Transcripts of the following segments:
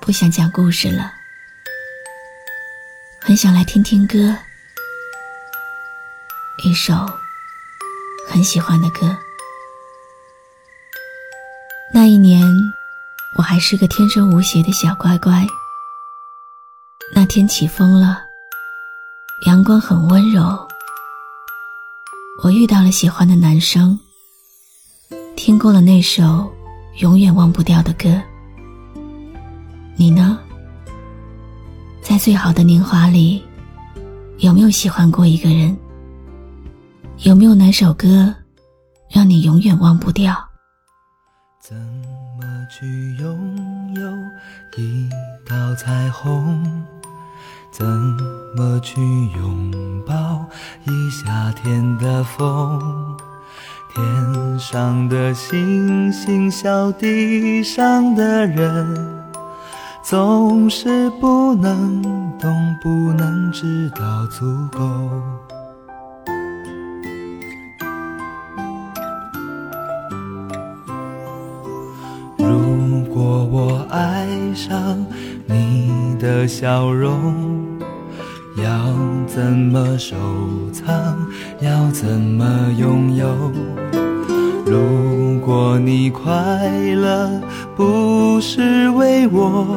不想讲故事了，很想来听听歌，一首很喜欢的歌。那一年，我还是个天真无邪的小乖乖。那天起风了，阳光很温柔。我遇到了喜欢的男生，听过了那首永远忘不掉的歌。你呢？在最好的年华里，有没有喜欢过一个人？有没有哪首歌让你永远忘不掉？怎么去拥有一道彩虹？怎么去拥抱一夏天的风？天上的星星，笑地上的人。总是不能懂，不能知道足够。如果我爱上你的笑容，要怎么收藏？要怎么拥有？如果你快乐不是为我。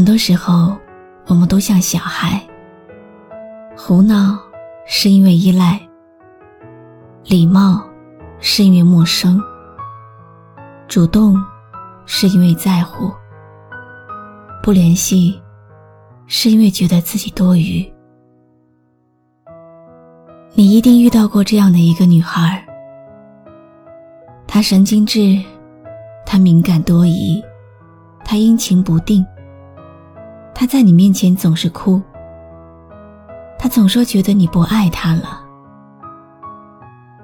很多时候，我们都像小孩，胡闹是因为依赖，礼貌是因为陌生，主动是因为在乎，不联系是因为觉得自己多余。你一定遇到过这样的一个女孩，她神经质，她敏感多疑，她阴晴不定。他在你面前总是哭，他总说觉得你不爱他了。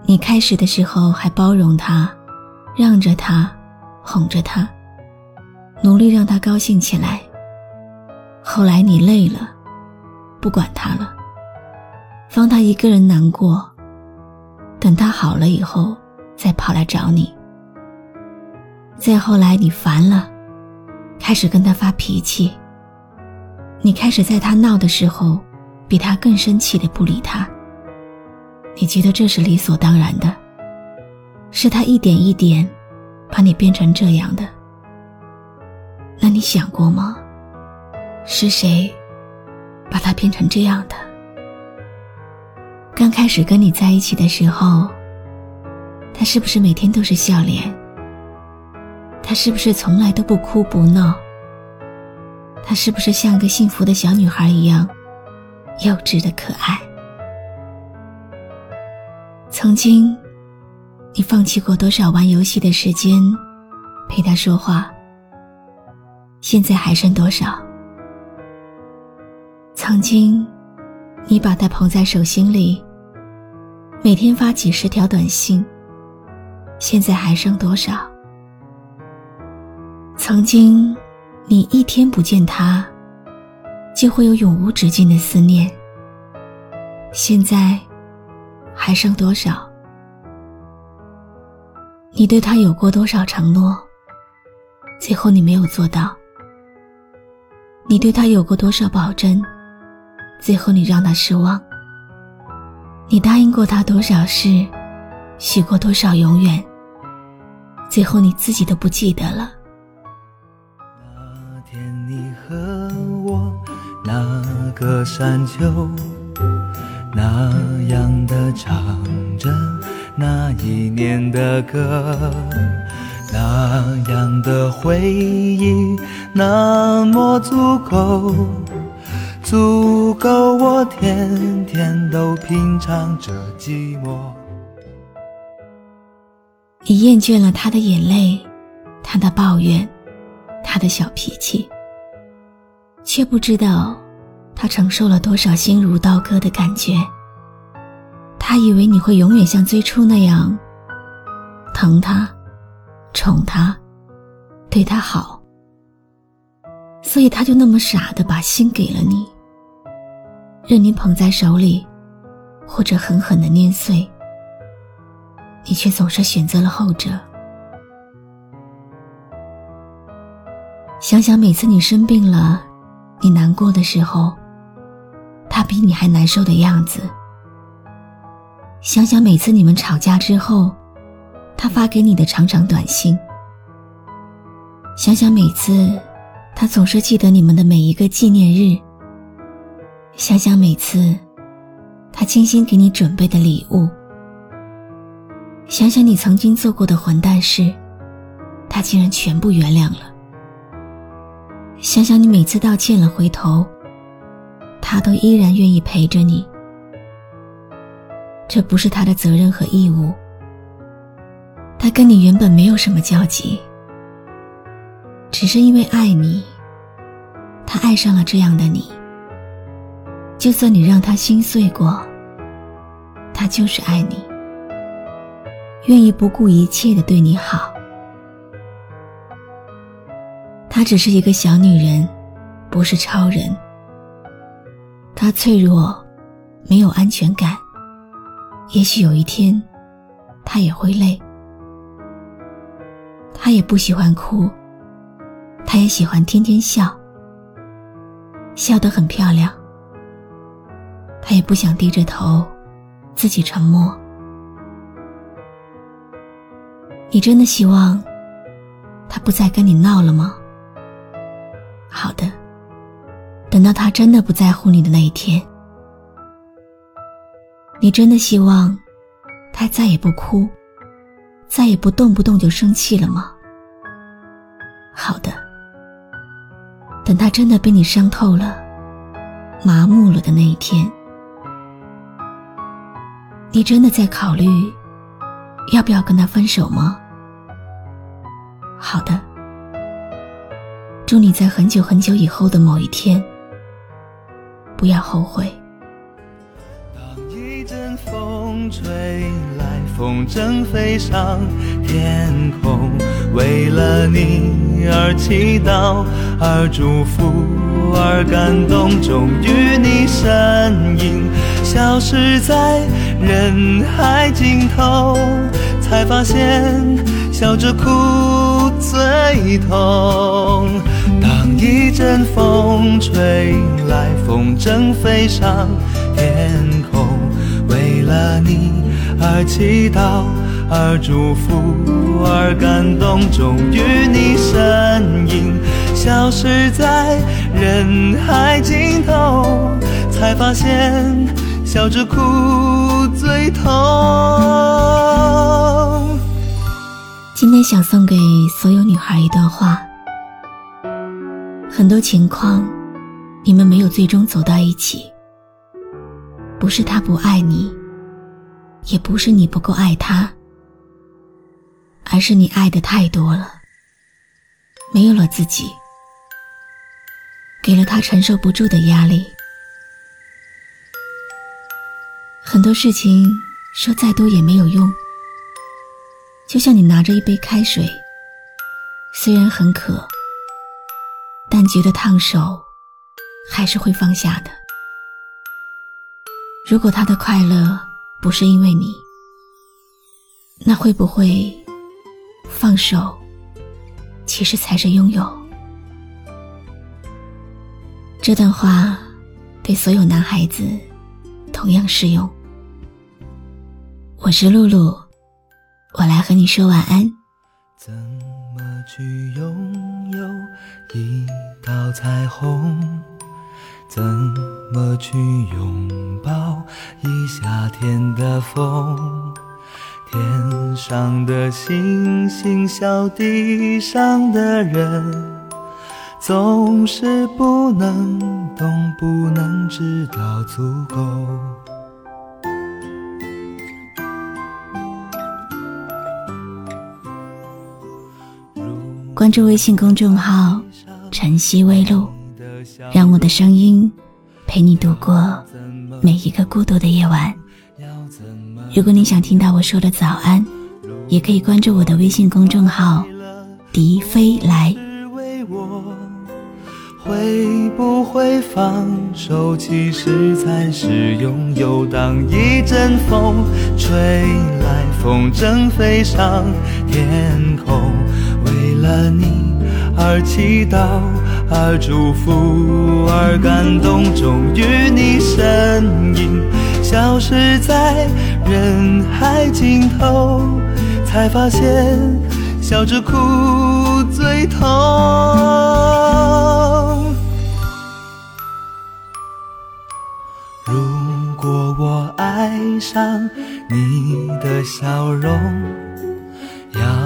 你开始的时候还包容他，让着他，哄着他，努力让他高兴起来。后来你累了，不管他了，放他一个人难过。等他好了以后，再跑来找你。再后来你烦了，开始跟他发脾气。你开始在他闹的时候，比他更生气的不理他。你觉得这是理所当然的，是他一点一点把你变成这样的。那你想过吗？是谁把他变成这样的？刚开始跟你在一起的时候，他是不是每天都是笑脸？他是不是从来都不哭不闹？她是不是像个幸福的小女孩一样，幼稚的可爱？曾经，你放弃过多少玩游戏的时间，陪他说话？现在还剩多少？曾经，你把他捧在手心里，每天发几十条短信，现在还剩多少？曾经，你一天不见他，就会有永无止境的思念。现在，还剩多少？你对他有过多少承诺？最后你没有做到。你对他有过多少保证？最后你让他失望。你答应过他多少事？许过多少永远？最后你自己都不记得了。个山丘，那样的唱着那一年的歌，那样的回忆，那么足够，足够我天天都品尝着寂寞。你厌倦了他的眼泪，他的抱怨，他的小脾气，却不知道他承受了多少心如刀割的感觉。他以为你会永远像最初那样疼他、宠他、对他好，所以他就那么傻的把心给了你，任你捧在手里，或者狠狠的捏碎。你却总是选择了后者。想想每次你生病了，你难过的时候，他比你还难受的样子；想想每次你们吵架之后，他发给你的长长短信；想想每次他总是记得你们的每一个纪念日；想想每次他精心给你准备的礼物。想想你曾经做过的混蛋事，他竟然全部原谅了。想想你每次道歉了回头，他都依然愿意陪着你。这不是他的责任和义务，他跟你原本没有什么交集，只是因为爱你，他爱上了这样的你。就算你让他心碎过，他就是爱你。愿意不顾一切的对你好。她只是一个小女人，不是超人。他脆弱，没有安全感。也许有一天，他也会累。他也不喜欢哭，他也喜欢天天笑，笑得很漂亮。他也不想低着头，自己沉默。你真的希望他不再跟你闹了吗？好的，等到他真的不在乎你的那一天，你真的希望他再也不哭，再也不动不动就生气了吗？好的，等他真的被你伤透了、麻木了的那一天，你真的在考虑？要不要跟他分手吗？好的，祝你在很久很久以后的某一天，不要后悔。当一阵风吹来，风筝飞上天空，为了你而祈祷，而祝福，而感动，终于你身影消失在人海尽头。才发现笑着哭最痛。一阵风吹来，风筝飞上天空，为了你而祈祷，而祝福，而感动，终于你身影消失在人海尽头，才发现笑着哭最痛。今天想送给所有女孩一段话：很多情况，你们没有最终走到一起，不是他不爱你，也不是你不够爱他，而是你爱的太多了，没有了自己，给了他承受不住的压力。很多事情说再多也没有用。就像你拿着一杯开水，虽然很渴，但觉得烫手，还是会放下的。如果他的快乐不是因为你，那会不会放手，其实才是拥有？这段话对所有男孩子同样适用。我是露露，我来和你说晚安。去拥有一道彩虹？怎么去拥抱一夏天的风？天上的星星，笑地上的人。总是不能懂，不能知道足够。关注微信公众号“晨曦微露”，让我的声音陪你度过每一个孤独的夜晚。如果你想听到我说的早安，也可以关注我的微信公众号“迪飞来”。会不会放手，其实才是拥有。当一阵风吹来，风筝飞上天空，了你而祈祷，而祝福，而感动。终于，你身影消失在人海尽头，才发现笑着哭最痛。如果我爱上你的笑容，要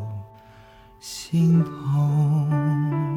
心痛